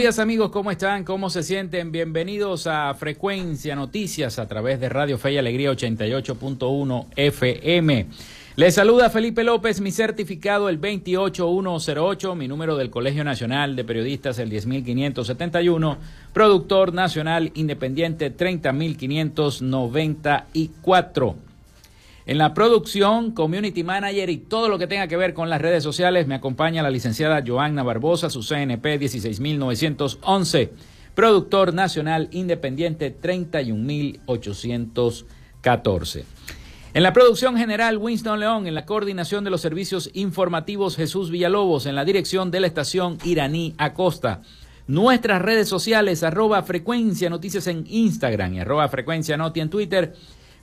Días amigos, ¿cómo están? ¿Cómo se sienten? Bienvenidos a Frecuencia Noticias a través de Radio Fe y Alegría 88.1 FM. Les saluda Felipe López, mi certificado el 28108, mi número del Colegio Nacional de Periodistas el 10571, productor nacional independiente 30594. En la producción, community manager y todo lo que tenga que ver con las redes sociales, me acompaña la licenciada Joanna Barbosa, su CNP 16911, productor nacional independiente 31814. En la producción general, Winston León, en la coordinación de los servicios informativos, Jesús Villalobos, en la dirección de la estación Iraní Acosta. Nuestras redes sociales, arroba frecuencia noticias en Instagram y arroba frecuencia noti en Twitter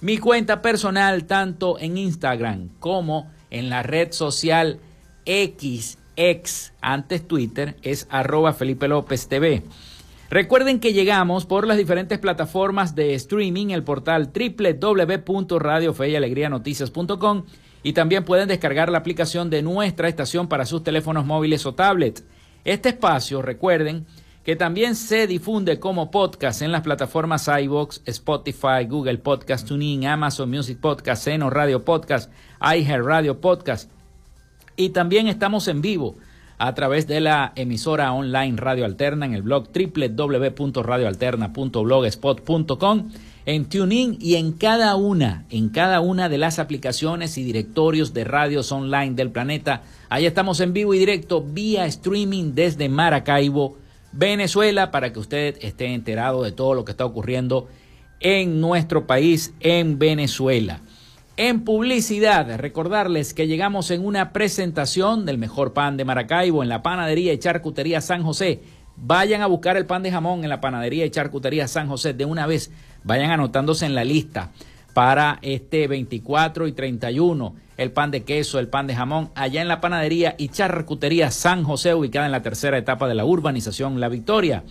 mi cuenta personal, tanto en Instagram como en la red social XX, antes Twitter, es arroba Felipe López TV. Recuerden que llegamos por las diferentes plataformas de streaming, el portal www.radiofeyalegrianoticias.com y también pueden descargar la aplicación de nuestra estación para sus teléfonos móviles o tablets. Este espacio, recuerden, que también se difunde como podcast en las plataformas iVoox, Spotify, Google Podcast, TuneIn, Amazon Music Podcast, Seno Radio Podcast, iHeart Radio Podcast. Y también estamos en vivo a través de la emisora online Radio Alterna en el blog www.radioalterna.blogspot.com, en TuneIn y en cada una, en cada una de las aplicaciones y directorios de radios online del planeta. Ahí estamos en vivo y directo vía streaming desde Maracaibo, Venezuela para que usted esté enterado de todo lo que está ocurriendo en nuestro país, en Venezuela. En publicidad, recordarles que llegamos en una presentación del mejor pan de Maracaibo en la panadería y charcutería San José. Vayan a buscar el pan de jamón en la panadería y charcutería San José de una vez. Vayan anotándose en la lista para este 24 y 31 el pan de queso, el pan de jamón, allá en la panadería y charcutería San José, ubicada en la tercera etapa de la urbanización La Victoria.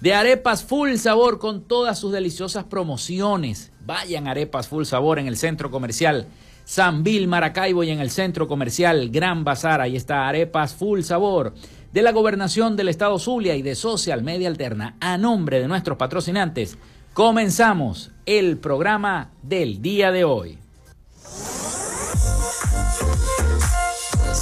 De arepas full sabor con todas sus deliciosas promociones. Vayan arepas full sabor en el centro comercial San Bill Maracaibo y en el centro comercial Gran Bazar. Ahí está arepas full sabor de la gobernación del estado Zulia y de Social Media Alterna. A nombre de nuestros patrocinantes, comenzamos el programa del día de hoy.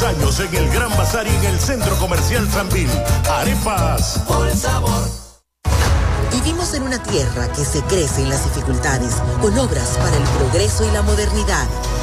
Años en el Gran Bazar y en el Centro Comercial Sambil. Arepas. Por sabor. Vivimos en una tierra que se crece en las dificultades, con obras para el progreso y la modernidad,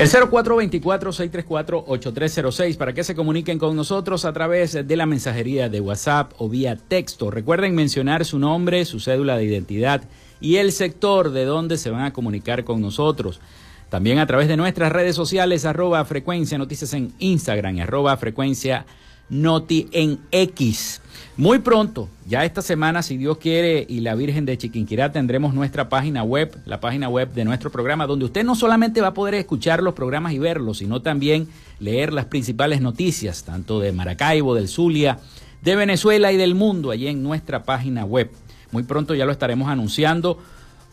El 0424-634-8306 para que se comuniquen con nosotros a través de la mensajería de WhatsApp o vía texto. Recuerden mencionar su nombre, su cédula de identidad y el sector de donde se van a comunicar con nosotros. También a través de nuestras redes sociales, arroba frecuencia noticias en Instagram, arroba frecuencia noti en X. Muy pronto, ya esta semana, si Dios quiere y la Virgen de Chiquinquirá, tendremos nuestra página web, la página web de nuestro programa, donde usted no solamente va a poder escuchar los programas y verlos, sino también leer las principales noticias, tanto de Maracaibo, del Zulia, de Venezuela y del mundo, allí en nuestra página web. Muy pronto ya lo estaremos anunciando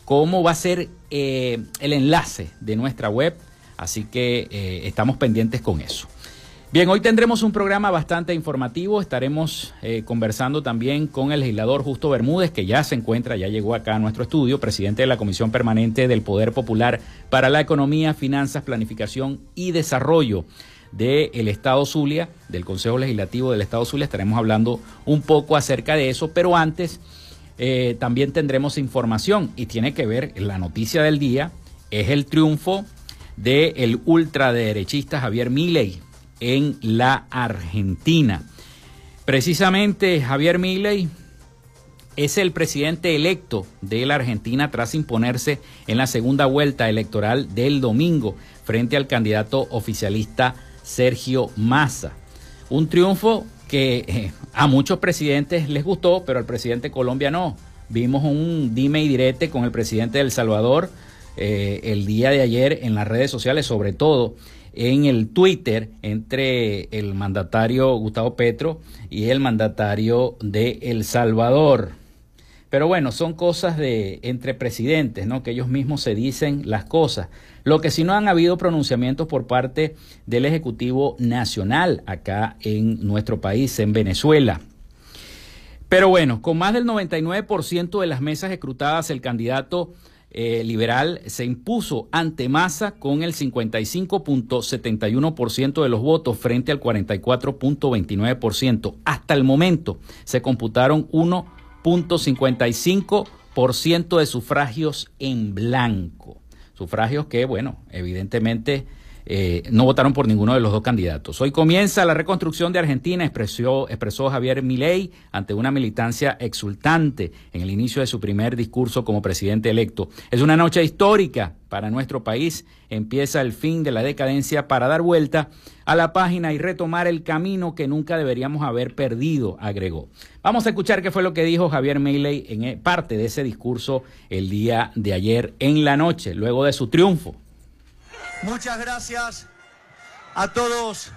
cómo va a ser eh, el enlace de nuestra web, así que eh, estamos pendientes con eso. Bien, hoy tendremos un programa bastante informativo. Estaremos eh, conversando también con el legislador Justo Bermúdez, que ya se encuentra, ya llegó acá a nuestro estudio, presidente de la Comisión Permanente del Poder Popular para la Economía, Finanzas, Planificación y Desarrollo del Estado Zulia, del Consejo Legislativo del Estado Zulia. Estaremos hablando un poco acerca de eso, pero antes eh, también tendremos información y tiene que ver, la noticia del día es el triunfo del ultraderechista Javier Milei en la Argentina. Precisamente Javier Milei es el presidente electo de la Argentina tras imponerse en la segunda vuelta electoral del domingo frente al candidato oficialista Sergio Massa. Un triunfo que eh, a muchos presidentes les gustó, pero al presidente Colombia no. Vimos un dime y direte con el presidente de El Salvador eh, el día de ayer en las redes sociales, sobre todo en el Twitter entre el mandatario Gustavo Petro y el mandatario de El Salvador. Pero bueno, son cosas de entre presidentes, ¿no? Que ellos mismos se dicen las cosas. Lo que sí no han habido pronunciamientos por parte del Ejecutivo Nacional acá en nuestro país, en Venezuela. Pero bueno, con más del 99% de las mesas escrutadas, el candidato eh, liberal se impuso ante Massa con el 55.71% de los votos frente al 44.29%. Hasta el momento se computaron 1.55% de sufragios en blanco. Sufragios que, bueno, evidentemente eh, no votaron por ninguno de los dos candidatos. Hoy comienza la reconstrucción de Argentina, expresó, expresó Javier Milei ante una militancia exultante en el inicio de su primer discurso como presidente electo. Es una noche histórica para nuestro país. Empieza el fin de la decadencia para dar vuelta a la página y retomar el camino que nunca deberíamos haber perdido, agregó. Vamos a escuchar qué fue lo que dijo Javier Milei en eh, parte de ese discurso el día de ayer en la noche, luego de su triunfo. Muchas gracias a todos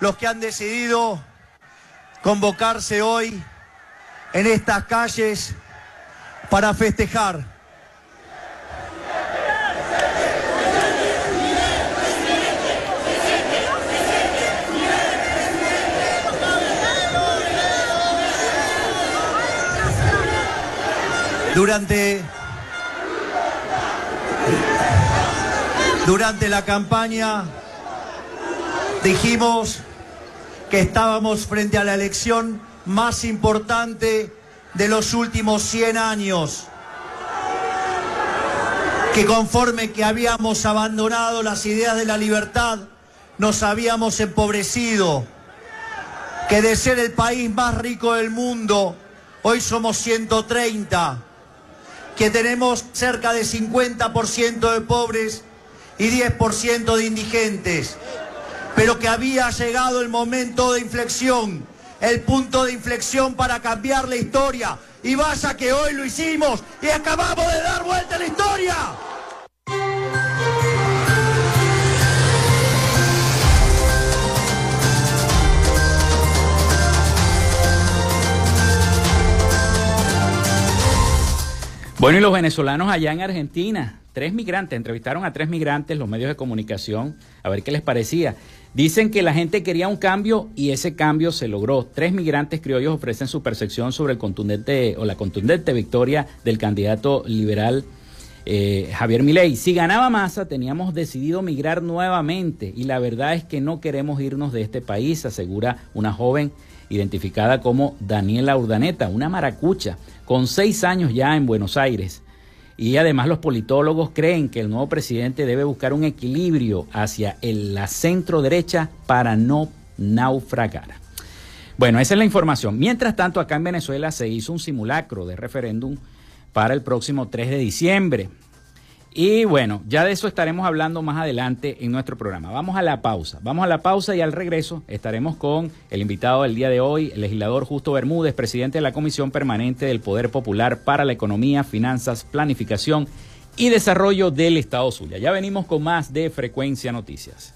los que han decidido convocarse hoy en estas calles para festejar. Durante Durante la campaña dijimos que estábamos frente a la elección más importante de los últimos 100 años, que conforme que habíamos abandonado las ideas de la libertad, nos habíamos empobrecido, que de ser el país más rico del mundo, hoy somos 130, que tenemos cerca de 50% de pobres y 10% de indigentes, pero que había llegado el momento de inflexión, el punto de inflexión para cambiar la historia. Y vaya que hoy lo hicimos y acabamos de dar vuelta a la historia. Bueno, y los venezolanos allá en Argentina, tres migrantes, entrevistaron a tres migrantes los medios de comunicación, a ver qué les parecía. Dicen que la gente quería un cambio y ese cambio se logró. Tres migrantes criollos ofrecen su percepción sobre el contundente o la contundente victoria del candidato liberal eh, Javier Milei. Si ganaba masa, teníamos decidido migrar nuevamente y la verdad es que no queremos irnos de este país, asegura una joven identificada como Daniela Urdaneta, una maracucha, con seis años ya en Buenos Aires. Y además los politólogos creen que el nuevo presidente debe buscar un equilibrio hacia la centro derecha para no naufragar. Bueno, esa es la información. Mientras tanto, acá en Venezuela se hizo un simulacro de referéndum para el próximo 3 de diciembre. Y bueno, ya de eso estaremos hablando más adelante en nuestro programa. Vamos a la pausa. Vamos a la pausa y al regreso estaremos con el invitado del día de hoy, el legislador Justo Bermúdez, presidente de la Comisión Permanente del Poder Popular para la Economía, Finanzas, Planificación y Desarrollo del Estado Zulia. Ya venimos con más de Frecuencia Noticias.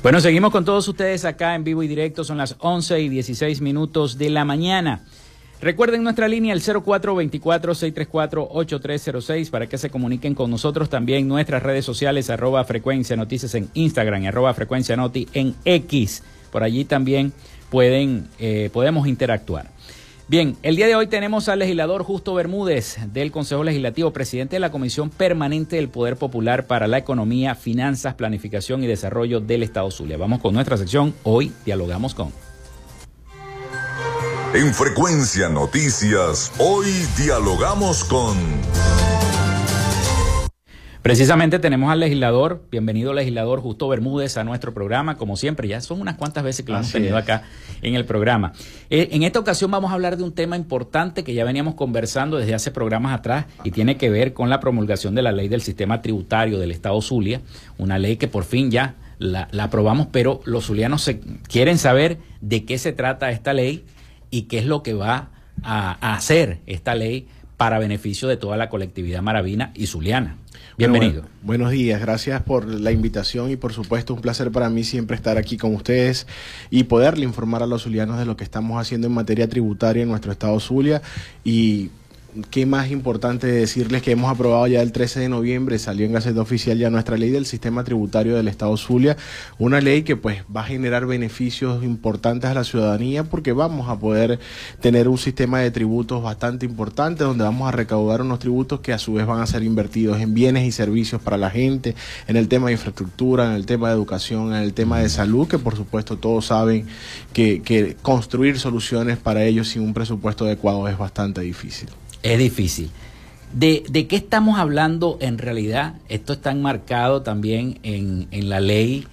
Bueno, seguimos con todos ustedes acá en vivo y directo. Son las 11 y 16 minutos de la mañana. Recuerden nuestra línea el 0424-634-8306 para que se comuniquen con nosotros también nuestras redes sociales arroba frecuencia noticias en Instagram arroba frecuencia noti en X. Por allí también pueden, eh, podemos interactuar. Bien, el día de hoy tenemos al legislador Justo Bermúdez del Consejo Legislativo, presidente de la Comisión Permanente del Poder Popular para la Economía, Finanzas, Planificación y Desarrollo del Estado Zulia. Vamos con nuestra sección. Hoy dialogamos con. En Frecuencia Noticias, hoy dialogamos con... Precisamente tenemos al legislador, bienvenido legislador Justo Bermúdez a nuestro programa, como siempre, ya son unas cuantas veces que lo hemos tenido acá en el programa. Eh, en esta ocasión vamos a hablar de un tema importante que ya veníamos conversando desde hace programas atrás y tiene que ver con la promulgación de la ley del sistema tributario del Estado Zulia, una ley que por fin ya la, aprobamos, pero los zulianos se, quieren saber de qué se trata esta ley y qué es lo que va a hacer esta ley para beneficio de toda la colectividad maravina y zuliana. Bienvenido. buenos días, gracias por la invitación y por supuesto un placer para mí siempre estar aquí con ustedes y poderle informar a los zulianos de lo que estamos haciendo en materia tributaria en nuestro estado Zulia y qué más importante decirles que hemos aprobado ya el 13 de noviembre, salió en Gaceta Oficial ya nuestra ley del sistema tributario del Estado Zulia, una ley que pues va a generar beneficios importantes a la ciudadanía porque vamos a poder tener un sistema de tributos bastante importante donde vamos a recaudar unos tributos que a su vez van a ser invertidos en bienes y servicios para la gente, en el tema de infraestructura, en el tema de educación, en el tema de salud, que por supuesto todos saben que, que construir soluciones para ellos sin un presupuesto adecuado es bastante difícil. Es difícil. ¿De, ¿De, qué estamos hablando en realidad? Esto está enmarcado también en, en la ley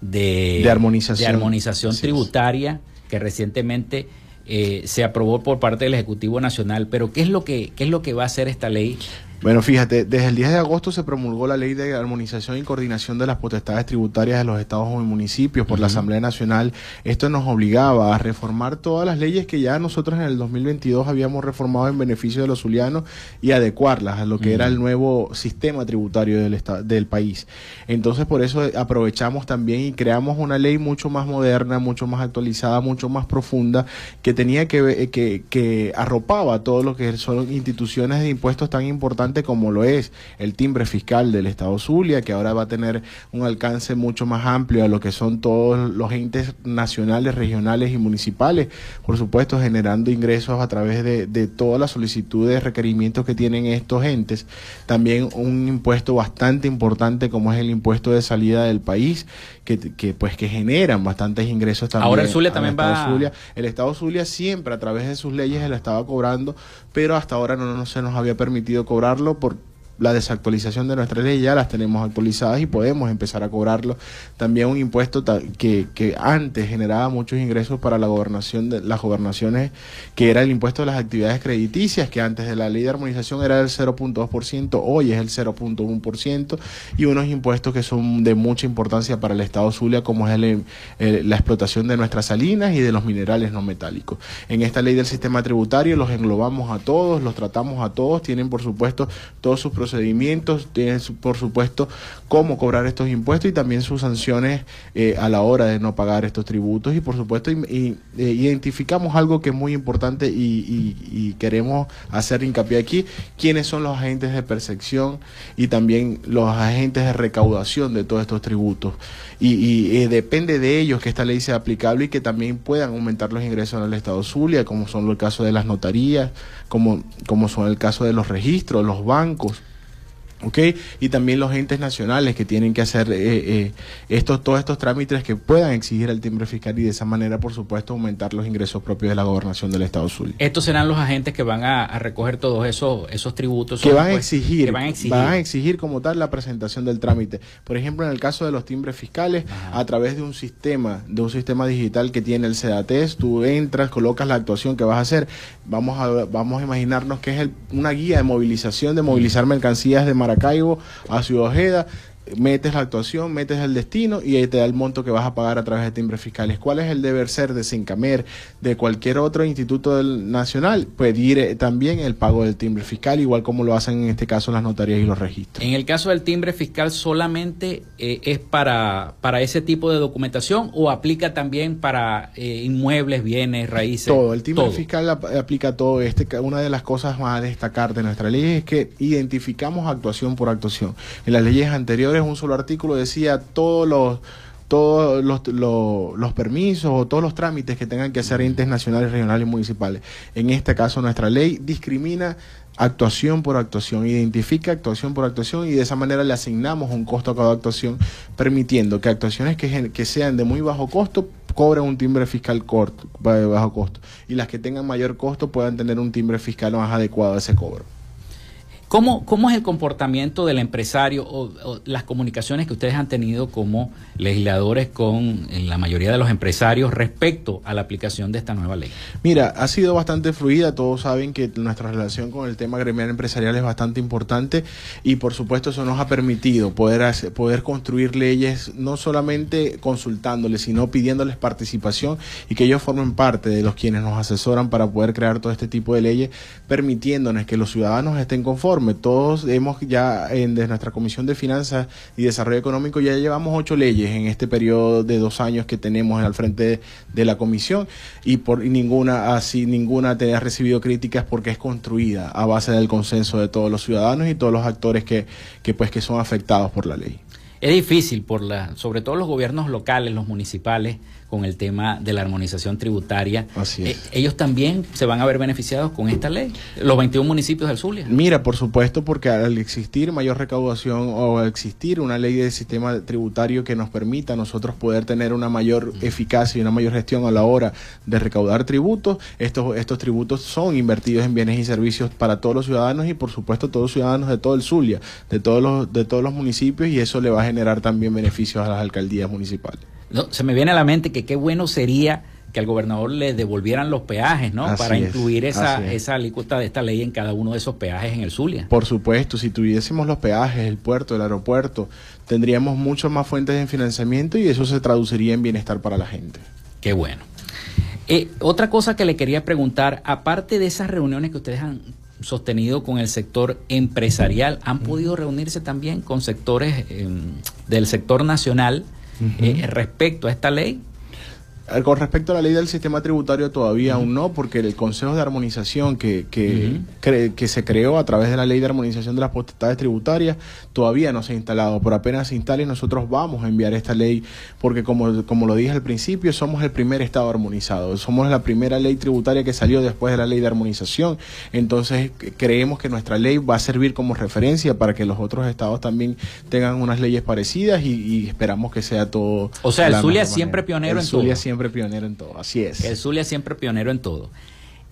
de, de armonización, de armonización tributaria que recientemente eh, se aprobó por parte del Ejecutivo Nacional. Pero ¿qué es lo que, qué es lo que va a hacer esta ley bueno, fíjate, desde el 10 de agosto se promulgó la Ley de Armonización y Coordinación de las Potestades Tributarias de los Estados y municipios por la Asamblea Nacional. Esto nos obligaba a reformar todas las leyes que ya nosotros en el 2022 habíamos reformado en beneficio de los zulianos y adecuarlas a lo que era el nuevo sistema tributario del, del país. Entonces, por eso aprovechamos también y creamos una ley mucho más moderna, mucho más actualizada, mucho más profunda, que tenía que, que, que arropaba todo lo que son instituciones de impuestos tan importantes como lo es el timbre fiscal del Estado Zulia, que ahora va a tener un alcance mucho más amplio a lo que son todos los entes nacionales, regionales y municipales, por supuesto generando ingresos a través de, de todas las solicitudes, requerimientos que tienen estos entes. También un impuesto bastante importante como es el impuesto de salida del país, que, que pues que generan bastantes ingresos también. Ahora el Zulia también va... Zulia. El Estado Zulia siempre a través de sus leyes lo estaba cobrando, pero hasta ahora no, no se nos había permitido cobrarlo por la desactualización de nuestras leyes ya las tenemos actualizadas y podemos empezar a cobrarlo. También un impuesto que, que antes generaba muchos ingresos para la gobernación de las gobernaciones, que era el impuesto de las actividades crediticias, que antes de la ley de armonización era del 0.2%, hoy es el 0.1%, y unos impuestos que son de mucha importancia para el Estado Zulia, como es la explotación de nuestras salinas y de los minerales no metálicos. En esta ley del sistema tributario los englobamos a todos, los tratamos a todos, tienen por supuesto todos sus procedimientos, tienen por supuesto cómo cobrar estos impuestos y también sus sanciones eh, a la hora de no pagar estos tributos y por supuesto eh, identificamos algo que es muy importante y, queremos hacer hincapié aquí, quiénes son los agentes de percepción y también los agentes de recaudación de todos estos tributos y, eh, depende de ellos que esta ley sea aplicable y que también puedan aumentar los ingresos en el Estado Zulia, como son el caso de las notarías, como, como son el caso de los registros, los bancos. ¿Ok? Y también los entes nacionales que tienen que hacer eh, eh, estos, todos estos trámites que puedan exigir el timbre fiscal y de esa manera, por supuesto, aumentar los ingresos propios de la gobernación del Estado Zulia. Estos serán los agentes que van a, recoger todos esos, esos tributos. Que van, a exigir, van, a exigir, como tal la presentación del trámite. Por ejemplo, en el caso de los timbres fiscales, a través de un sistema, de un sistema digital que tiene el CEDATES, tú entras, colocas la actuación que vas a hacer. Vamos a, vamos a imaginarnos que es una guía de movilización, de movilizar mercancías de Maracaibo a Ciudad Ojeda metes la actuación, metes el destino y ahí te da el monto que vas a pagar a través de timbres fiscales. ¿Cuál es el deber ser de Sincamer, de cualquier otro instituto del nacional? Pedir eh, también el pago del timbre fiscal, igual como lo hacen en este caso las notarías y los registros. En el caso del timbre fiscal, ¿solamente eh, es para, para ese tipo de documentación o aplica también para eh, inmuebles, bienes, raíces? Todo, el timbre fiscal aplica todo. Este, una de las cosas más a destacar de nuestra ley es que identificamos actuación por actuación. En las leyes anteriores un solo artículo decía todos los todos los, los, permisos o todos los trámites que tengan que hacer entes nacionales, regionales y municipales. En este caso, nuestra ley discrimina actuación por actuación, identifica actuación por actuación y de esa manera le asignamos un costo a cada actuación, permitiendo que actuaciones que, que sean de muy bajo costo cobren un timbre fiscal corto, bajo costo y las que tengan mayor costo puedan tener un timbre fiscal más adecuado a ese cobro. ¿Cómo, ¿Cómo es el comportamiento del empresario o, las comunicaciones que ustedes han tenido como legisladores con la mayoría de los empresarios respecto a la aplicación de esta nueva ley? Mira, ha sido bastante fluida. Todos saben que nuestra relación con el tema gremial empresarial es bastante importante y por supuesto eso nos ha permitido poder, poder construir leyes no solamente consultándoles, sino pidiéndoles participación y que ellos formen parte de los quienes nos asesoran para poder crear todo este tipo de leyes, permitiéndonos que los ciudadanos estén conformes todos hemos ya, en, nuestra Comisión de Finanzas y Desarrollo Económico, ya llevamos ocho leyes en este periodo de dos años que tenemos al frente de, la Comisión y por ninguna, así, ninguna te ha recibido críticas porque es construida a base del consenso de todos los ciudadanos y todos los actores que, que, pues, que son afectados por la ley. Es difícil, por la, sobre todo los gobiernos locales, los municipales, con el tema de la armonización tributaria. Así es. Eh, ellos también se van a ver beneficiados con esta ley, los 21 municipios del Zulia. Mira, por supuesto, porque al existir mayor recaudación o al existir una ley de sistema tributario que nos permita a nosotros poder tener una mayor eficacia y una mayor gestión a la hora de recaudar tributos, estos, estos tributos son invertidos en bienes y servicios para todos los ciudadanos y por supuesto todos los ciudadanos de todo el Zulia, de todos los, de todos los municipios y eso le va a generar también beneficios a las alcaldías municipales. No, se me viene a la mente que qué bueno sería que al gobernador le devolvieran los peajes, ¿no? Para incluir esa, esa alícuota de esta ley en cada uno de esos peajes en el Zulia. Por supuesto, si tuviésemos los peajes, el puerto, el aeropuerto, tendríamos muchas más fuentes de financiamiento y eso se traduciría en bienestar para la gente. Qué bueno. Eh, otra cosa que le quería preguntar, aparte de esas reuniones que ustedes han sostenido con el sector empresarial, ¿han podido reunirse también con sectores em, del sector nacional? Eh, respecto a esta ley? Eh, con respecto a la ley del sistema tributario todavía aún no, porque el Consejo de Armonización que, que, que, se creó a través de la ley de armonización de las potestades tributarias todavía no se ha instalado. Por apenas se instale nosotros vamos a enviar esta ley, porque como, como lo dije al principio, somos el primer Estado armonizado. Somos la primera ley tributaria que salió después de la ley de armonización. Entonces creemos que nuestra ley va a servir como referencia para que los otros estados también tengan unas leyes parecidas y, esperamos que sea todo. O sea, el Zulia siempre pionero en todo siempre pionero en todo, así es. El Zulia siempre pionero en todo.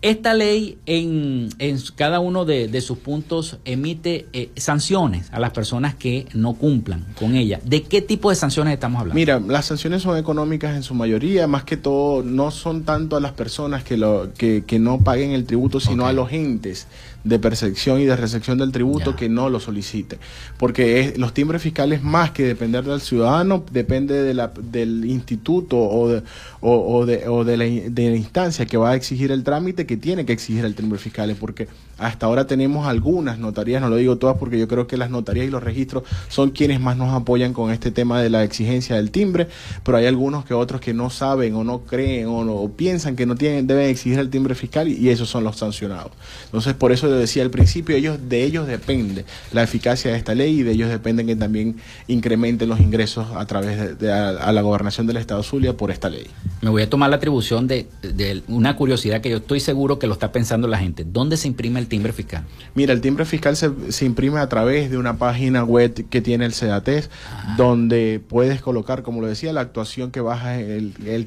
Esta ley en, en cada uno de, sus puntos emite eh, sanciones a las personas que no cumplan con ella. ¿De qué tipo de sanciones estamos hablando? Mira, las sanciones son económicas en su mayoría, más que todo no son tanto a las personas que, lo, que, que no paguen el tributo, sino a los entes de percepción y de recepción del tributo que no lo solicite. Porque es, los timbres fiscales, más que depender del ciudadano, depende de la, del instituto o, de, o, de, o de, la, de la instancia que va a exigir el trámite que tiene que exigir el timbre fiscal. Porque hasta ahora tenemos algunas notarías, no lo digo todas porque yo creo que las notarías y los registros son quienes más nos apoyan con este tema de la exigencia del timbre, pero hay algunos que otros que no saben o no creen o, no, piensan que no tienen, deben exigir el timbre fiscal y, esos son los sancionados. Entonces, por eso decía al principio, ellos de ellos depende la eficacia de esta ley y de ellos dependen que también incrementen los ingresos a través de, a, la gobernación del Estado Zulia por esta ley. Me voy a tomar la atribución de, de, una curiosidad que yo estoy seguro que lo está pensando la gente. ¿Dónde se imprime el timbre fiscal? Mira, el timbre fiscal se, se imprime a través de una página web que tiene el CEDATES, donde puedes colocar, como lo decía, la actuación que vas a, el, el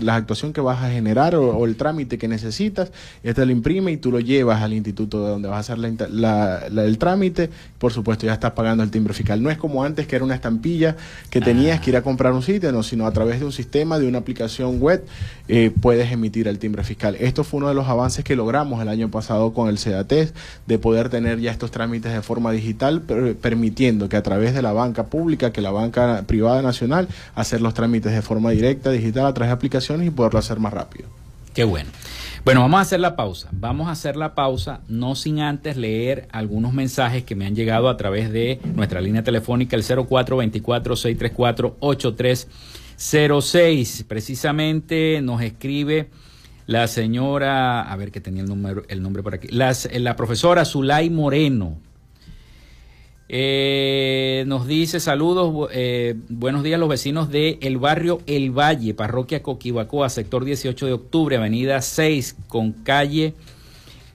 la actuación que vas a generar o, el trámite que necesitas, este lo imprime y tú lo llevas al instituto donde vas a hacer la, el trámite, por supuesto ya estás pagando el timbre fiscal. No es como antes que era una estampilla que tenías que ir a comprar un sitio, no, sino a través de un sistema, de una aplicación web, eh, puedes emitir el timbre fiscal. Esto fue uno de los avances que logramos el año pasado con el CEDATES, de poder tener ya estos trámites de forma digital, permitiendo que a través de la banca pública, que la banca privada nacional, hacer los trámites de forma directa, digital, a través de aplicaciones y poderlo hacer más rápido. Qué bueno. Bueno, vamos a hacer la pausa. Vamos a hacer la pausa, no sin antes leer algunos mensajes que me han llegado a través de nuestra línea telefónica, el 0424-634-8306. Precisamente nos escribe la señora, a ver que tenía el, número, el nombre por aquí, la profesora Zulay Moreno. Eh, nos dice saludos, eh, buenos días los vecinos de el barrio El Valle, parroquia Coquibacoa, sector 18 de octubre, avenida 6 con calle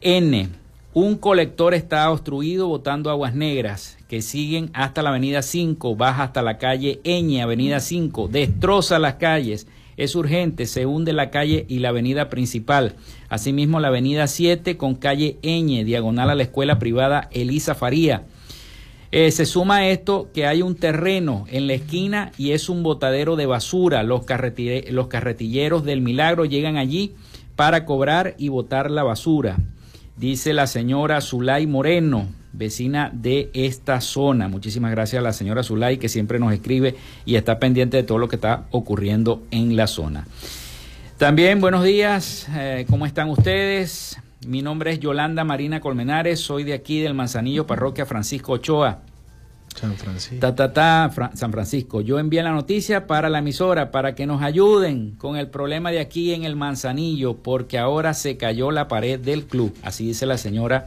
N. Un colector está obstruido botando aguas negras que siguen hasta la avenida 5, baja hasta la calle Ñ, avenida 5, destroza las calles es urgente, se hunde la calle y la avenida principal. Asimismo, la avenida 7 con calle Eñe, diagonal a la escuela privada Elisa Faría. Eh, se suma a esto que hay un terreno en la esquina y es un botadero de basura. Los, los carretilleros del Milagro llegan allí para cobrar y botar la basura. Dice la señora Zulay Moreno, vecina de esta zona. Muchísimas gracias a la señora Zulay que siempre nos escribe y está pendiente de todo lo que está ocurriendo en la zona. También buenos días, eh, ¿cómo están ustedes? Mi nombre es Yolanda Marina Colmenares, soy de aquí del Manzanillo, parroquia Francisco Ochoa. San Francisco. Ta, ta, ta, San Francisco. Yo envié la noticia para la emisora para que nos ayuden con el problema de aquí en el Manzanillo, porque ahora se cayó la pared del club. Así dice la señora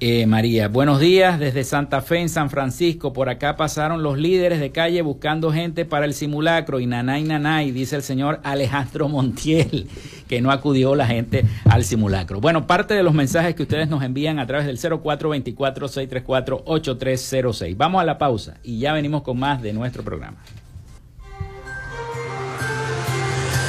eh, María. Buenos días desde Santa Fe en San Francisco. Por acá pasaron los líderes de calle buscando gente para el simulacro y nanay nanay, dice el señor Alejandro Montiel, que no acudió la gente al simulacro. Bueno, parte de los mensajes que ustedes nos envían a través del 0424-634-8306. Vamos a la pausa y ya venimos con más de nuestro programa.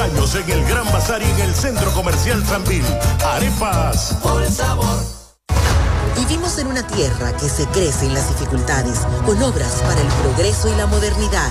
Años en el Gran Bazar y en el Centro Comercial Tranvil. Arepas. Por sabor. Vivimos en una tierra que se crece en las dificultades, con obras para el progreso y la modernidad,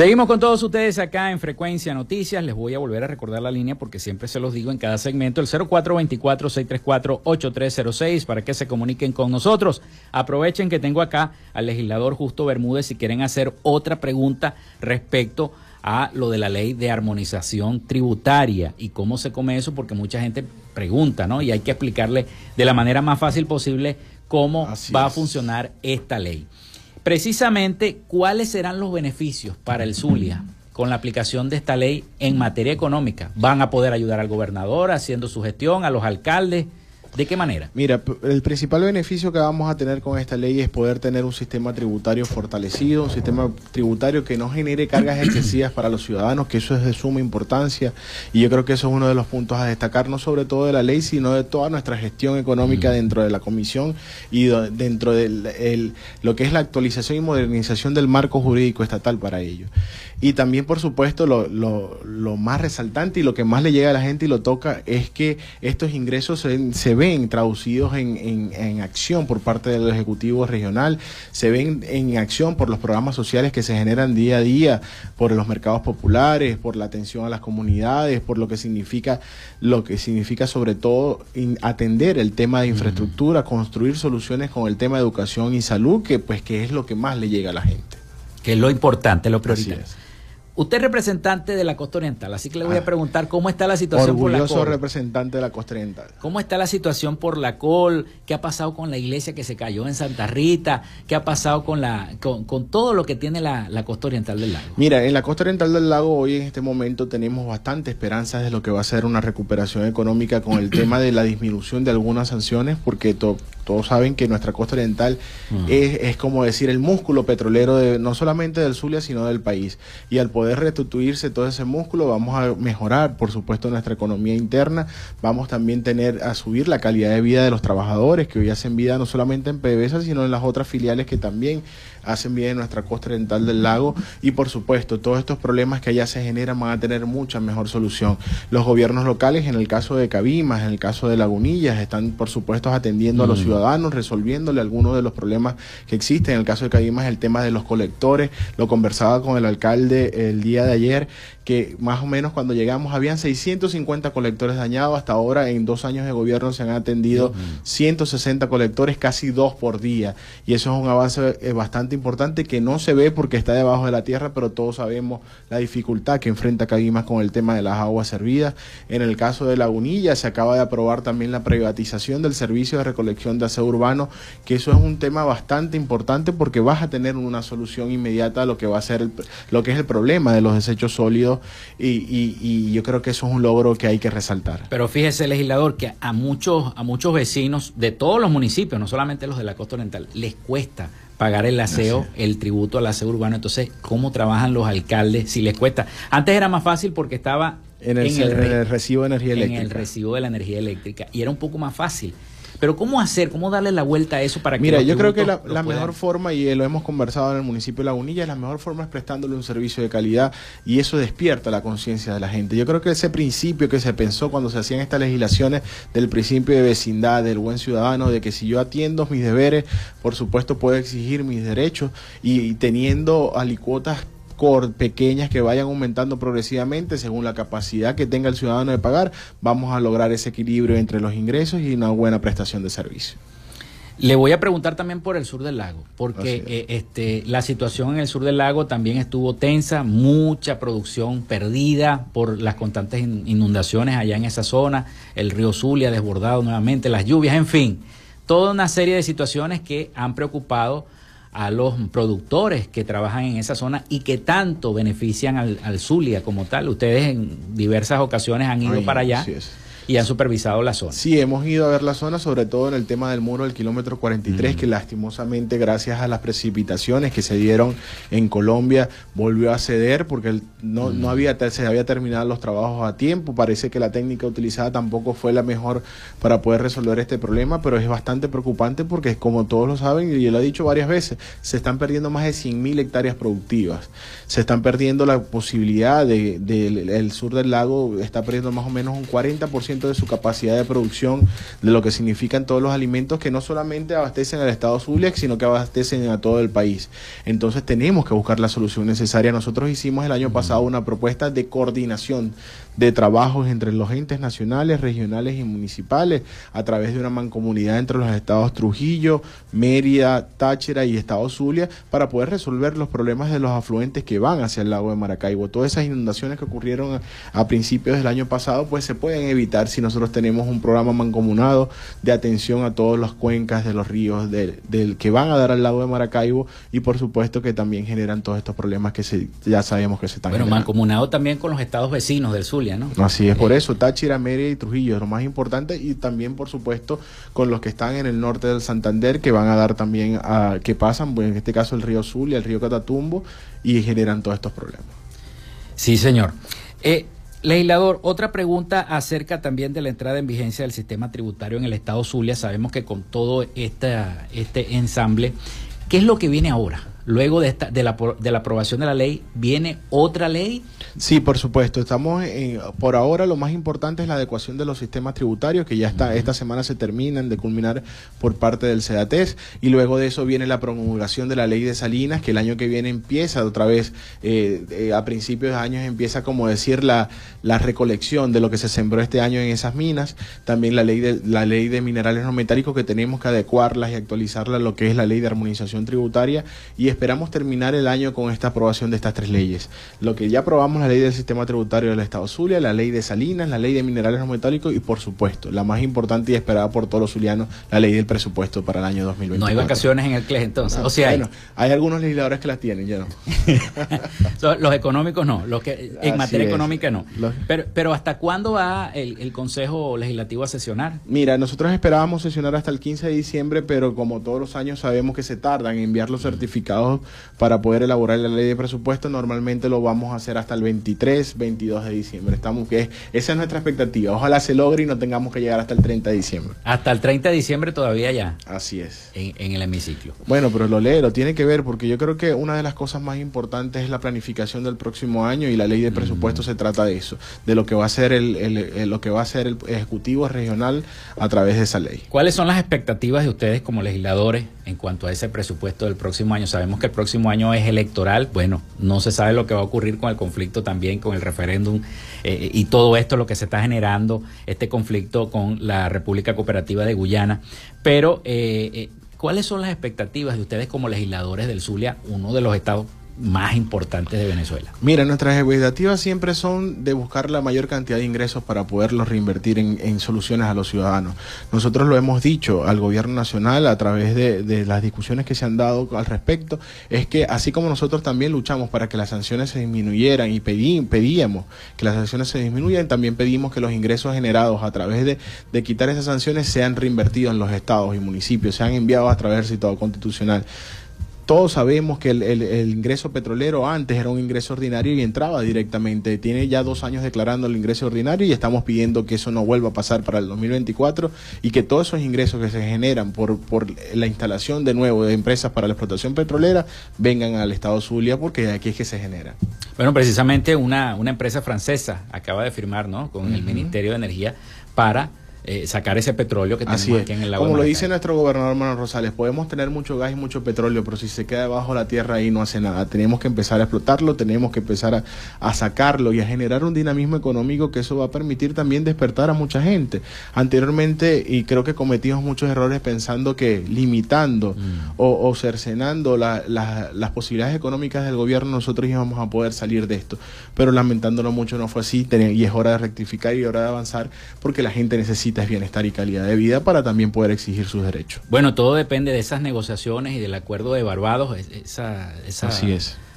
Seguimos con todos ustedes acá en Frecuencia Noticias. Les voy a volver a recordar la línea porque siempre se los digo en cada segmento, el 0424-634-8306 para que se comuniquen con nosotros. Aprovechen que tengo acá al legislador Justo Bermúdez si quieren hacer otra pregunta respecto a lo de la ley de armonización tributaria y cómo se come eso, porque mucha gente pregunta, ¿no? Y hay que explicarle de la manera más fácil posible cómo va a funcionar esta ley. Precisamente, ¿cuáles serán los beneficios para el Zulia con la aplicación de esta ley en materia económica? ¿Van a poder ayudar al gobernador haciendo su gestión, a los alcaldes? ¿De qué manera? Mira, el principal beneficio que vamos a tener con esta ley es poder tener un sistema tributario fortalecido, un sistema tributario que no genere cargas excesivas para los ciudadanos, que eso es de suma importancia y yo creo que eso es uno de los puntos a destacar, no sobre todo de la ley, sino de toda nuestra gestión económica dentro de la comisión y dentro de lo que es la actualización y modernización del marco jurídico estatal para ello. Y también, por supuesto, lo, lo, lo, más resaltante y lo que más le llega a la gente y lo toca es que estos ingresos se, se ven traducidos en, en, en, acción por parte del Ejecutivo Regional, se ven en acción por los programas sociales que se generan día a día, por los mercados populares, por la atención a las comunidades, por lo que significa, lo que significa sobre todo atender el tema de infraestructura, construir soluciones con el tema de educación y salud, que pues que es lo que más le llega a la gente. Que es lo importante, lo prioritario. Usted es representante de la costa oriental, así que le voy a ah. preguntar cómo está la situación por la col. representante de la costa oriental. ¿Cómo está la situación por la col? ¿Qué ha pasado con la iglesia que se cayó en Santa Rita? ¿Qué ha pasado con la con, todo lo que tiene la, costa oriental del lago? Mira, en la costa oriental del lago hoy en este momento tenemos bastante esperanzas de lo que va a ser una recuperación económica con el tema de la disminución de algunas sanciones, porque todos saben que nuestra costa oriental es, es, como decir el músculo petrolero de, no solamente del Zulia, sino del país. Y al poder restituirse todo ese músculo, vamos a mejorar, por supuesto, nuestra economía interna, vamos también tener a subir la calidad de vida de los trabajadores que hoy hacen vida no solamente en PDVSA, sino en las otras filiales que también hacen vida en nuestra costa oriental del lago y por supuesto todos estos problemas que allá se generan van a tener mucha mejor solución. Los gobiernos locales, en el caso de Cabimas, en el caso de Lagunillas, están por supuesto atendiendo a los mm. ciudadanos, resolviéndole algunos de los problemas que existen. En el caso de Cabimas, el tema de los colectores, lo conversaba con el alcalde el día de ayer, que más o menos cuando llegamos habían 650 colectores dañados, hasta ahora en dos años de gobierno se han atendido 160 colectores, casi dos por día, y eso es un avance eh, bastante importante que no se ve porque está debajo de la tierra, pero todos sabemos la dificultad que enfrenta Caguimas con el tema de las aguas servidas. En el caso de Lagunilla se acaba de aprobar también la privatización del servicio de recolección de aseo urbano, que eso es un tema bastante importante porque vas a tener una solución inmediata a lo que va a ser lo que es el problema de los desechos sólidos y, yo creo que eso es un logro que hay que resaltar. Pero fíjese, legislador, que a muchos, a muchos vecinos de todos los municipios, no solamente los de la costa oriental, les cuesta pagar el aseo, el tributo al aseo urbano. Entonces, ¿cómo trabajan los alcaldes si les cuesta? Antes era más fácil porque estaba en el, recibo de energía eléctrica. En el recibo de la energía eléctrica. Y era un poco más fácil. Pero ¿cómo hacer? ¿Cómo darle la vuelta a eso para que... Mira, yo creo que la, mejor forma, y lo hemos conversado en el municipio de Lagunilla, la mejor forma es prestándole un servicio de calidad y eso despierta la conciencia de la gente. Yo creo que ese principio que se pensó cuando se hacían estas legislaciones del principio de vecindad, del buen ciudadano, de que si yo atiendo mis deberes, por supuesto puedo exigir mis derechos y teniendo alicuotas pequeñas que vayan aumentando progresivamente según la capacidad que tenga el ciudadano de pagar, vamos a lograr ese equilibrio entre los ingresos y una buena prestación de servicio. Le voy a preguntar también por el sur del lago, porque eh, este, la situación en el sur del lago también estuvo tensa, mucha producción perdida por las constantes inundaciones allá en esa zona, el río Zulia desbordado nuevamente, las lluvias, en fin, toda una serie de situaciones que han preocupado a los productores que trabajan en esa zona y que tanto benefician al, al Zulia como tal. Ustedes en diversas ocasiones han ido para allá y han supervisado la zona. Sí, hemos ido a ver la zona, sobre todo en el tema del muro del kilómetro 43, que lastimosamente gracias a las precipitaciones que se dieron en Colombia volvió a ceder porque no, no había, se había terminado los trabajos a tiempo. Parece que la técnica utilizada tampoco fue la mejor para poder resolver este problema, pero es bastante preocupante porque como todos lo saben, y yo lo he dicho varias veces, se están perdiendo más de 100.000 hectáreas productivas. Se están perdiendo la posibilidad de, del sur del lago, está perdiendo más o menos un 40% de su capacidad de producción, de lo que significan todos los alimentos que no solamente abastecen al Estado Zulia, sino que abastecen a todo el país. Entonces tenemos que buscar la solución necesaria. Nosotros hicimos el año pasado una propuesta de coordinación de trabajos entre los entes nacionales, regionales y municipales a través de una mancomunidad entre los estados Trujillo, Mérida, Táchira y Estado Zulia para poder resolver los problemas de los afluentes que van hacia el lago de Maracaibo. Todas esas inundaciones que ocurrieron a, principios del año pasado pues se pueden evitar si nosotros tenemos un programa mancomunado de atención a todas las cuencas de los ríos del que van a dar al lago de Maracaibo y por supuesto que también generan todos estos problemas que se, ya sabemos que se están bueno, mancomunado también con los estados vecinos del Zulia, ¿no? Así es, por eh, eso Táchira, Mérida y Trujillo es lo más importante y también por supuesto con los que están en el norte del Santander que van a dar también a que pasan, pues, en este caso el río Zulia, el río Catatumbo y generan todos estos problemas. Sí, señor. Eh, legislador, otra pregunta acerca también de la entrada en vigencia del sistema tributario en el Estado Zulia. Sabemos que con todo esta, este ensamble, ¿qué es lo que viene ahora? Luego de, esta, de, la, de la aprobación de la ley, ¿viene otra ley? Sí, por supuesto. Estamos en, por ahora lo más importante es la adecuación de los sistemas tributarios que ya está esta semana se terminan de culminar por parte del CEDATES y luego de eso viene la promulgación de la ley de Salinas que el año que viene empieza otra vez eh, eh, a principios de años empieza como decir la, la recolección de lo que se sembró este año en esas minas. También la ley de la ley de minerales no metálicos que tenemos que adecuarlas y actualizarlas a lo que es la ley de armonización tributaria y esperamos terminar el año con esta aprobación de estas tres leyes. Lo que ya aprobamos la ley del sistema tributario del Estado Zulia, la ley de Salinas, la ley de minerales no metálicos y por supuesto, la más importante y esperada por todos los zulianos, la ley del presupuesto para el año 2024. No hay vacaciones en el CLES entonces. o sea, bueno, hay... algunos legisladores que las tienen, ya no. los económicos no, los que en materia económica no. Pero, pero ¿hasta cuándo va el, el Consejo Legislativo a sesionar? Mira, nosotros esperábamos sesionar hasta el 15 de diciembre, pero como todos los años sabemos que se tardan en enviar los certificados para poder elaborar la ley de presupuesto, normalmente lo vamos a hacer hasta el 23, 22 de diciembre. Estamos que esa es nuestra expectativa. Ojalá se logre y no tengamos que llegar hasta el 30 de diciembre. Hasta el 30 de diciembre todavía ya. Así es. En, el hemiciclo. Bueno, pero lo lee, lo tiene que ver porque yo creo que una de las cosas más importantes es la planificación del próximo año y la ley de presupuesto se trata de eso, de lo que va a ser el, lo que va a ser el ejecutivo regional a través de esa ley. ¿Cuáles son las expectativas de ustedes como legisladores en cuanto a ese presupuesto del próximo año? Sabemos que el próximo año es electoral, bueno, no se sabe lo que va a ocurrir con el conflicto también, con el referéndum eh, y todo esto, lo que se está generando, este conflicto con la República Cooperativa de Guyana, pero eh, eh, ¿cuáles son las expectativas de ustedes como legisladores del Zulia, uno de los estados más importantes de Venezuela? Mira, nuestras expectativas siempre son de buscar la mayor cantidad de ingresos para poderlos reinvertir en, soluciones a los ciudadanos. Nosotros lo hemos dicho al gobierno nacional a través de, las discusiones que se han dado al respecto, es que así como nosotros también luchamos para que las sanciones se disminuyeran y pedíamos que las sanciones se disminuyan, también pedimos que los ingresos generados a través de, de quitar esas sanciones sean reinvertidos en los estados y municipios, sean enviados a través del todo constitucional todos sabemos que el, ingreso petrolero antes era un ingreso ordinario y entraba directamente. Tiene ya dos años declarando el ingreso ordinario y estamos pidiendo que eso no vuelva a pasar para el 2024 y que todos esos ingresos que se generan por, por la instalación de nuevo de empresas para la explotación petrolera vengan al Estado Zulia porque aquí es que se genera. Bueno, precisamente una, una empresa francesa acaba de firmar ¿no? con el Ministerio de Energía para eh, sacar ese petróleo que tenemos aquí en el lago. Como lo dice nuestro gobernador Manuel Rosales, podemos tener mucho gas y mucho petróleo, pero si se queda debajo de la tierra ahí no hace nada. Tenemos que empezar a explotarlo, tenemos que empezar a, sacarlo y a generar un dinamismo económico que eso va a permitir también despertar a mucha gente. Anteriormente, y creo que cometimos muchos errores pensando que limitando mm. o, cercenando las posibilidades económicas del gobierno, nosotros íbamos a poder salir de esto. Pero lamentándolo mucho no fue así y es hora de rectificar y hora de avanzar porque la gente necesita es bienestar y calidad de vida para también poder exigir sus derechos. Bueno, todo depende de esas negociaciones y del acuerdo de Barbados, esa, esa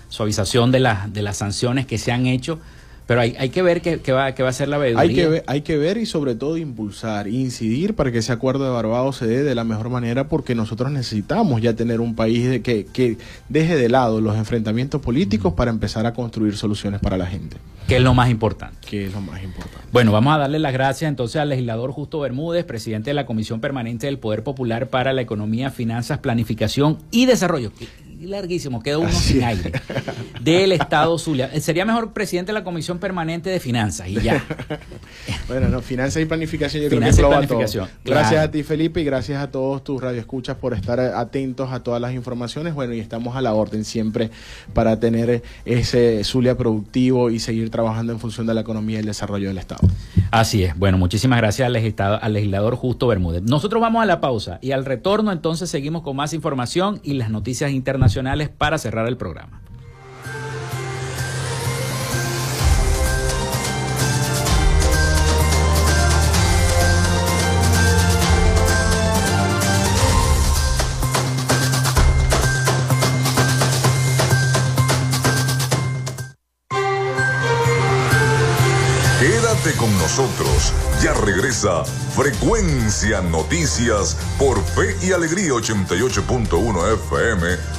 suavización de, de las sanciones que se han hecho pero hay, hay que ver qué, va, qué va a ser la veeduría. Hay que, ver, hay que ver y sobre todo impulsar, incidir para que ese acuerdo de Barbados se dé de la mejor manera porque nosotros necesitamos ya tener un país de que, que deje de lado los enfrentamientos políticos para empezar a construir soluciones para la gente. Que es lo más importante. Que es lo más importante. Bueno, vamos a darle las gracias entonces al legislador Justo Bermúdez, presidente de la Comisión Permanente del Poder Popular para la Economía, Finanzas, Planificación y Desarrollo larguísimo, quedó uno sin aire, del Estado Zulia. Sería mejor presidente de la Comisión Permanente de Finanzas y ya. bueno, no, finanzas y planificación yo creo que planificación, Gracias a ti, Felipe, y gracias a todos tus radioescuchas por estar atentos a todas las informaciones. Bueno, y estamos a la orden siempre para tener ese Zulia productivo y seguir trabajando en función de la economía y el desarrollo del Estado. Así es. Bueno, muchísimas gracias al legislador, al legislador Justo Bermúdez. Nosotros vamos a la pausa y al retorno entonces seguimos con más información y las noticias internacionales para cerrar el programa. Quédate con nosotros. Ya regresa Frecuencia Noticias por Fe y Alegría 88.1 FM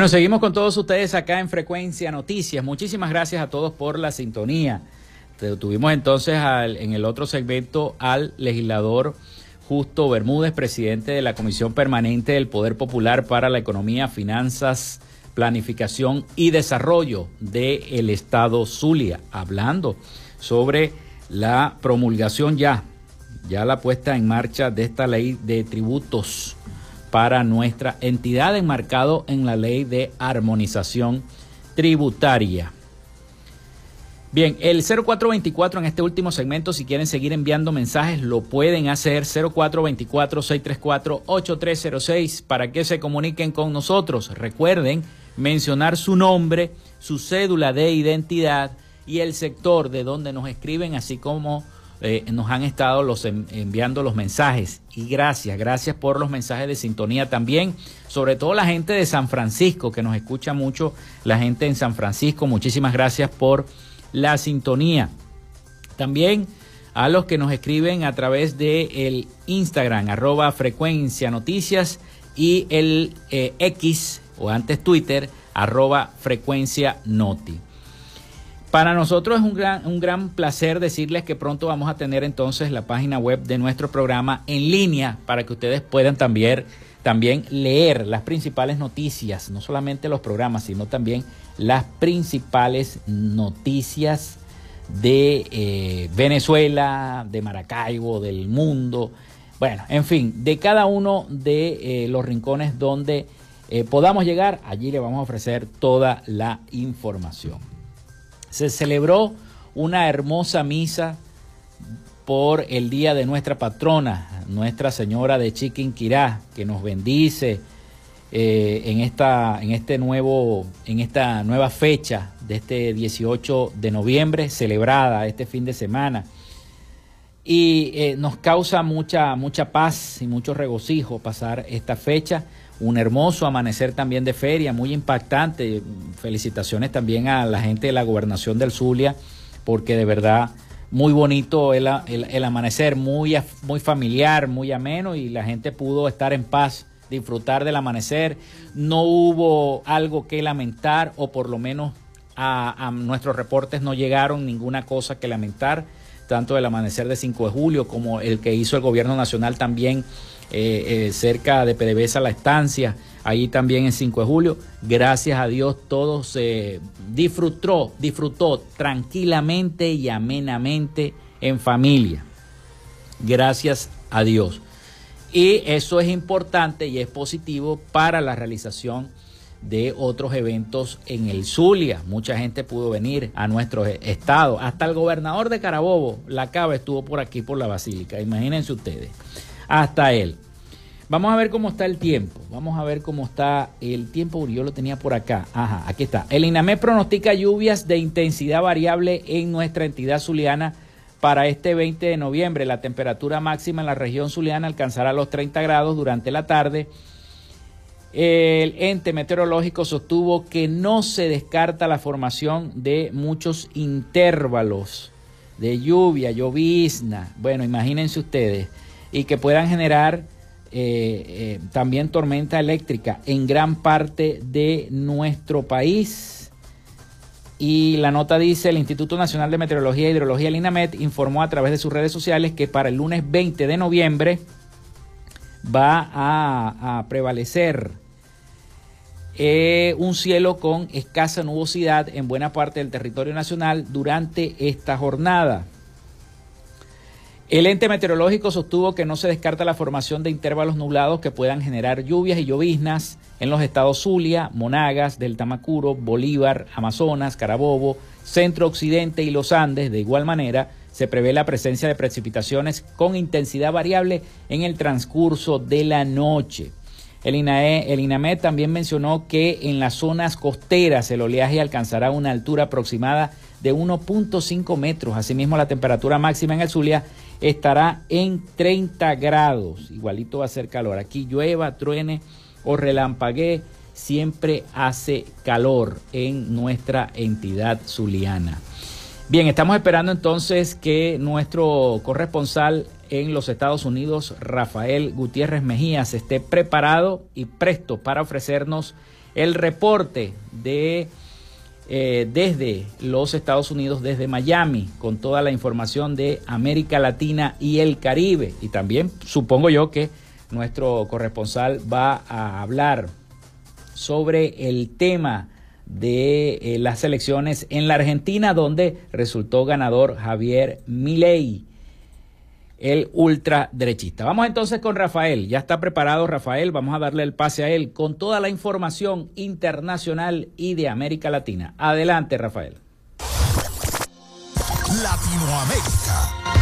Bueno, seguimos con todos ustedes acá en Frecuencia Noticias. Muchísimas gracias a todos por la sintonía. Tuvimos entonces en el otro segmento al legislador Justo Bermúdez, presidente de la Comisión Permanente del Poder Popular para la Economía, Finanzas, Planificación y Desarrollo del Estado Zulia, hablando sobre la promulgación ya, ya la puesta en marcha de esta ley de tributos para nuestra entidad enmarcado en la ley de armonización tributaria. Bien, el 0424 en este último segmento, si quieren seguir enviando mensajes, lo pueden hacer 0424-634-8306 para que se comuniquen con nosotros. Recuerden mencionar su nombre, su cédula de identidad y el sector de donde nos escriben, así como eh, nos han estado los enviando los mensajes. Y gracias, gracias por los mensajes de sintonía también, sobre todo la gente de San Francisco, que nos escucha mucho, la gente en San Francisco, muchísimas gracias por la sintonía. También a los que nos escriben a través de el Instagram, arroba frecuencia noticias, y el eh, X, o antes Twitter, arroba frecuencia noti. Para nosotros es un gran, un gran placer decirles que pronto vamos a tener entonces la página web de nuestro programa en línea para que ustedes puedan también, también leer las principales noticias, no solamente los programas, sino también las principales noticias de eh, Venezuela, de Maracaibo, del mundo, bueno, en fin, de cada uno de eh, los rincones donde eh, podamos llegar, allí le vamos a ofrecer toda la información se celebró una hermosa misa por el día de nuestra patrona, Nuestra Señora de Chiquinquirá, que nos bendice eh, en, esta, en, este nuevo, en esta nueva fecha de este 18 de noviembre, celebrada este fin de semana. Y eh, nos causa mucha, mucha paz y mucho regocijo pasar esta fecha. Un hermoso amanecer también de feria, muy impactante. Felicitaciones también a la gente de la gobernación del Zulia, porque de verdad muy bonito el, el, amanecer, muy, muy familiar, muy ameno y la gente pudo estar en paz, disfrutar del amanecer. No hubo algo que lamentar o por lo menos a, a nuestros reportes no llegaron ninguna cosa que lamentar, tanto el amanecer de 5 de julio como el que hizo el gobierno nacional también eh, eh, cerca de PDVSA La Estancia, ahí también en 5 de julio. Gracias a Dios todo se disfrutó, disfrutó tranquilamente y amenamente en familia. Gracias a Dios. Y eso es importante y es positivo para la realización de otros eventos en el Zulia. Mucha gente pudo venir a nuestro estado. Hasta el gobernador de Carabobo, la Cava, estuvo por aquí por la Basílica. Imagínense ustedes hasta él. Vamos a ver cómo está el tiempo. Vamos a ver cómo está el tiempo. Yo lo tenía por acá. Ajá, aquí está. El INAME pronostica lluvias de intensidad variable en nuestra entidad zuliana para este 20 de noviembre. La temperatura máxima en la región zuliana alcanzará los 30 grados durante la tarde. El ente meteorológico sostuvo que no se descarta la formación de muchos intervalos de lluvia, llovizna. Bueno, imagínense ustedes y que puedan generar eh, eh, también tormenta eléctrica en gran parte de nuestro país. Y la nota dice, el Instituto Nacional de Meteorología e Hidrología, el INAMET, informó a través de sus redes sociales que para el lunes 20 de noviembre va a, prevalecer eh, un cielo con escasa nubosidad en buena parte del territorio nacional durante esta jornada. El ente meteorológico sostuvo que no se descarta la formación de intervalos nublados que puedan generar lluvias y lloviznas en los estados Zulia, Monagas, del Tamacuro, Bolívar, Amazonas, Carabobo, Centro Occidente y los Andes. De igual manera, se prevé la presencia de precipitaciones con intensidad variable en el transcurso de la noche. El, INAE, el INAMED también mencionó que en las zonas costeras el oleaje alcanzará una altura aproximada de 1.5 metros. Asimismo, la temperatura máxima en el Zulia estará en 30 grados. Igualito va a ser calor. Aquí llueva, truene o relampaguee, siempre hace calor en nuestra entidad zuliana. Bien, estamos esperando entonces que nuestro corresponsal en los Estados Unidos, Rafael Gutiérrez Mejías, esté preparado y presto para ofrecernos el reporte de eh, desde los Estados Unidos, desde Miami, con toda la información de América Latina y el Caribe. Y también supongo yo que nuestro corresponsal va a hablar sobre el tema de eh, las elecciones en la Argentina, donde resultó ganador Javier Milei el ultraderechista. Vamos entonces con Rafael. Ya está preparado Rafael. Vamos a darle el pase a él con toda la información internacional y de América Latina. Adelante, Rafael. Latinoamérica.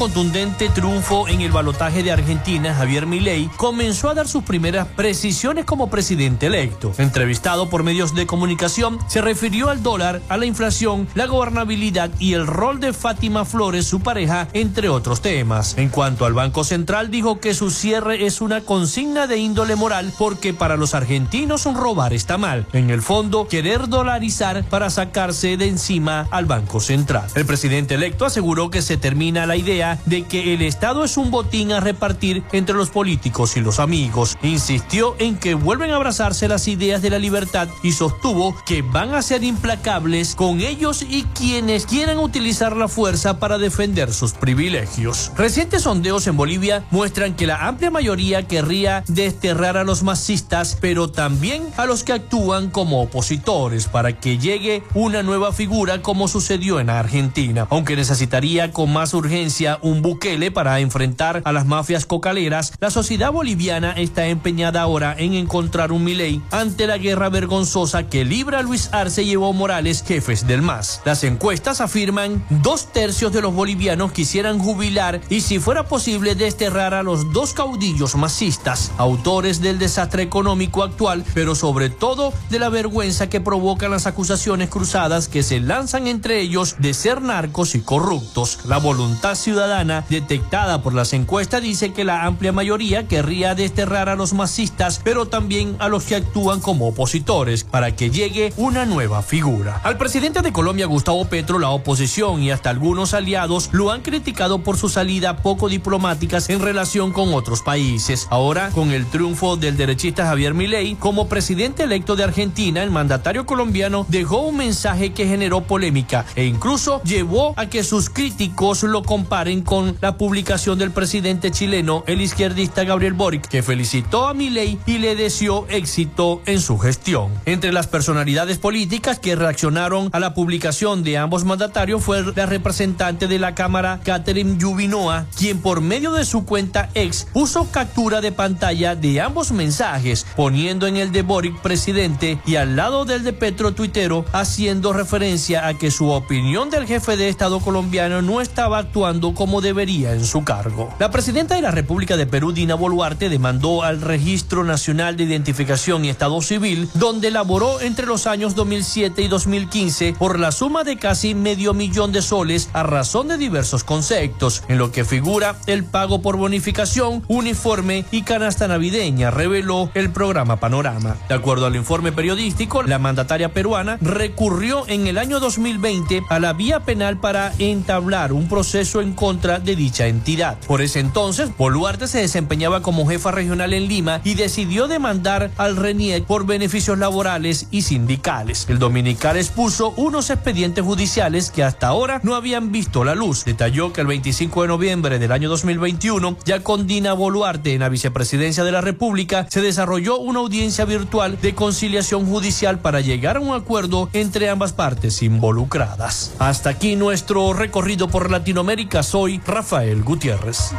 Contundente triunfo en el balotaje de Argentina, Javier Milei comenzó a dar sus primeras precisiones como presidente electo. Entrevistado por medios de comunicación, se refirió al dólar, a la inflación, la gobernabilidad y el rol de Fátima Flores, su pareja, entre otros temas. En cuanto al Banco Central, dijo que su cierre es una consigna de índole moral porque para los argentinos robar está mal. En el fondo, querer dolarizar para sacarse de encima al Banco Central. El presidente electo aseguró que se termina la idea de que el Estado es un botín a repartir entre los políticos y los amigos. Insistió en que vuelven a abrazarse las ideas de la libertad y sostuvo que van a ser implacables con ellos y quienes quieran utilizar la fuerza para defender sus privilegios. Recientes sondeos en Bolivia muestran que la amplia mayoría querría desterrar a los masistas, pero también a los que actúan como opositores para que llegue una nueva figura como sucedió en Argentina, aunque necesitaría con más urgencia un Bukele para enfrentar a las mafias cocaleras, la sociedad boliviana está empeñada ahora en encontrar un Milei ante la guerra vergonzosa que libra Luis Arce y Evo Morales, jefes del MAS. Las encuestas afirman dos tercios de los bolivianos quisieran jubilar y si fuera posible desterrar a los dos caudillos masistas, autores del desastre económico actual, pero sobre todo de la vergüenza que provocan las acusaciones cruzadas que se lanzan entre ellos de ser narcos y corruptos. La voluntad ciudadana detectada por las encuestas dice que la amplia mayoría querría desterrar a los masistas, pero también a los que actúan como opositores, para que llegue una nueva figura. Al presidente de Colombia, Gustavo Petro, la oposición y hasta algunos aliados lo han criticado por su salida poco diplomáticas en relación con otros países. Ahora, con el triunfo del derechista Javier Milei, como presidente electo de Argentina, el mandatario colombiano dejó un mensaje que generó polémica e incluso llevó a que sus críticos lo comparen con la publicación del presidente chileno, el izquierdista Gabriel Boric, que felicitó a Milei y le deseó éxito en su gestión. Entre las personalidades políticas que reaccionaron a la publicación de ambos mandatarios fue la representante de la Cámara, Catherine Yubinoa, quien por medio de su cuenta ex puso captura de pantalla de ambos mensajes, poniendo en el de Boric presidente y al lado del de Petro tuitero, haciendo referencia a que su opinión del jefe de Estado colombiano no estaba actuando como debería en su cargo. La presidenta de la República de Perú, Dina Boluarte, demandó al Registro Nacional de Identificación y Estado Civil, donde laboró entre los años 2007 y 2015 por la suma de casi medio millón de soles a razón de diversos conceptos, en lo que figura el pago por bonificación, uniforme y canasta navideña, reveló el programa Panorama. De acuerdo al informe periodístico, la mandataria peruana recurrió en el año 2020 a la vía penal para entablar un proceso en contra de dicha entidad. Por ese entonces, Boluarte se desempeñaba como jefa regional en Lima y decidió demandar al RENIEC por beneficios laborales y sindicales. El dominical expuso unos expedientes judiciales que hasta ahora no habían visto la luz. Detalló que el 25 de noviembre del año 2021, ya con Dina Boluarte en la vicepresidencia de la República, se desarrolló una audiencia virtual de conciliación judicial para llegar a un acuerdo entre ambas partes involucradas. Hasta aquí nuestro recorrido por Latinoamérica. Soy Rafael Gutiérrez.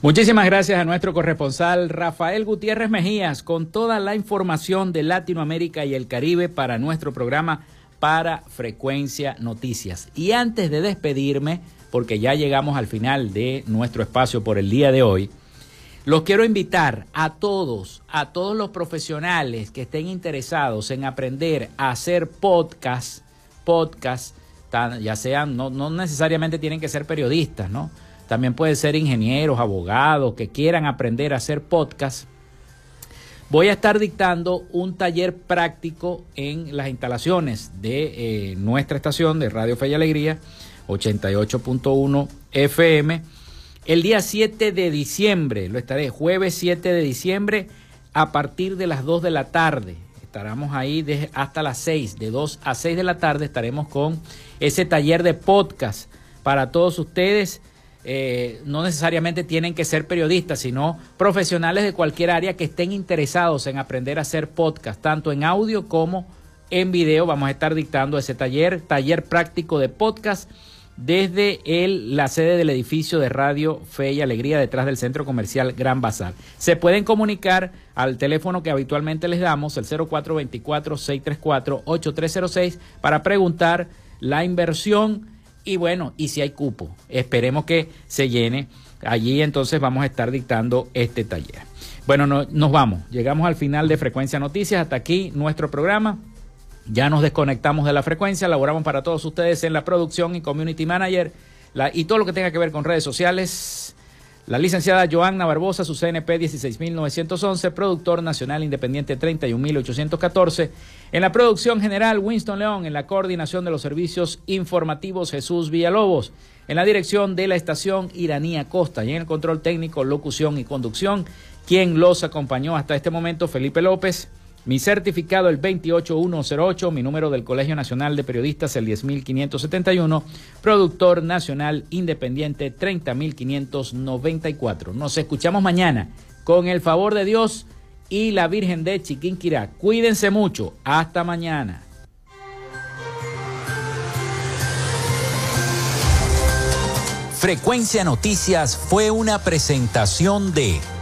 Muchísimas gracias a nuestro corresponsal Rafael Gutiérrez Mejías con toda la información de Latinoamérica y el Caribe para nuestro programa para Frecuencia Noticias. Y antes de despedirme, porque ya llegamos al final de nuestro espacio por el día de hoy, los quiero invitar a todos, a todos los profesionales que estén interesados en aprender a hacer podcast, podcast, ya sean, no, no necesariamente tienen que ser periodistas, ¿no? También pueden ser ingenieros, abogados que quieran aprender a hacer podcast. Voy a estar dictando un taller práctico en las instalaciones de eh, nuestra estación de Radio Fe y Alegría, 88.1 FM, el día 7 de diciembre. Lo estaré jueves 7 de diciembre a partir de las 2 de la tarde. Estaremos ahí hasta las 6, de 2 a 6 de la tarde estaremos con ese taller de podcast para todos ustedes eh, no necesariamente tienen que ser periodistas, sino profesionales de cualquier área que estén interesados en aprender a hacer podcast, tanto en audio como en video. Vamos a estar dictando ese taller, taller práctico de podcast desde el, la sede del edificio de Radio Fe y Alegría detrás del centro comercial Gran Bazar. Se pueden comunicar al teléfono que habitualmente les damos, el 0424-634-8306, para preguntar la inversión y bueno, y si hay cupo, esperemos que se llene. Allí entonces vamos a estar dictando este taller. Bueno, nos vamos. Llegamos al final de Frecuencia Noticias. Hasta aquí nuestro programa. Ya nos desconectamos de la frecuencia. Laboramos para todos ustedes en la producción y community manager y todo lo que tenga que ver con redes sociales la licenciada Joanna Barbosa, su CNP 16911, productor nacional independiente 31814. En la producción general, Winston León. En la coordinación de los servicios informativos, Jesús Villalobos. En la dirección de la estación, Iranía Costa. Y en el control técnico, locución y conducción, quien los acompañó hasta este momento, Felipe López. Mi certificado el 28108, mi número del Colegio Nacional de Periodistas el 10571, productor nacional independiente 30594. Nos escuchamos mañana con el favor de Dios y la Virgen de Chiquinquirá. Cuídense mucho. Hasta mañana. Frecuencia Noticias fue una presentación de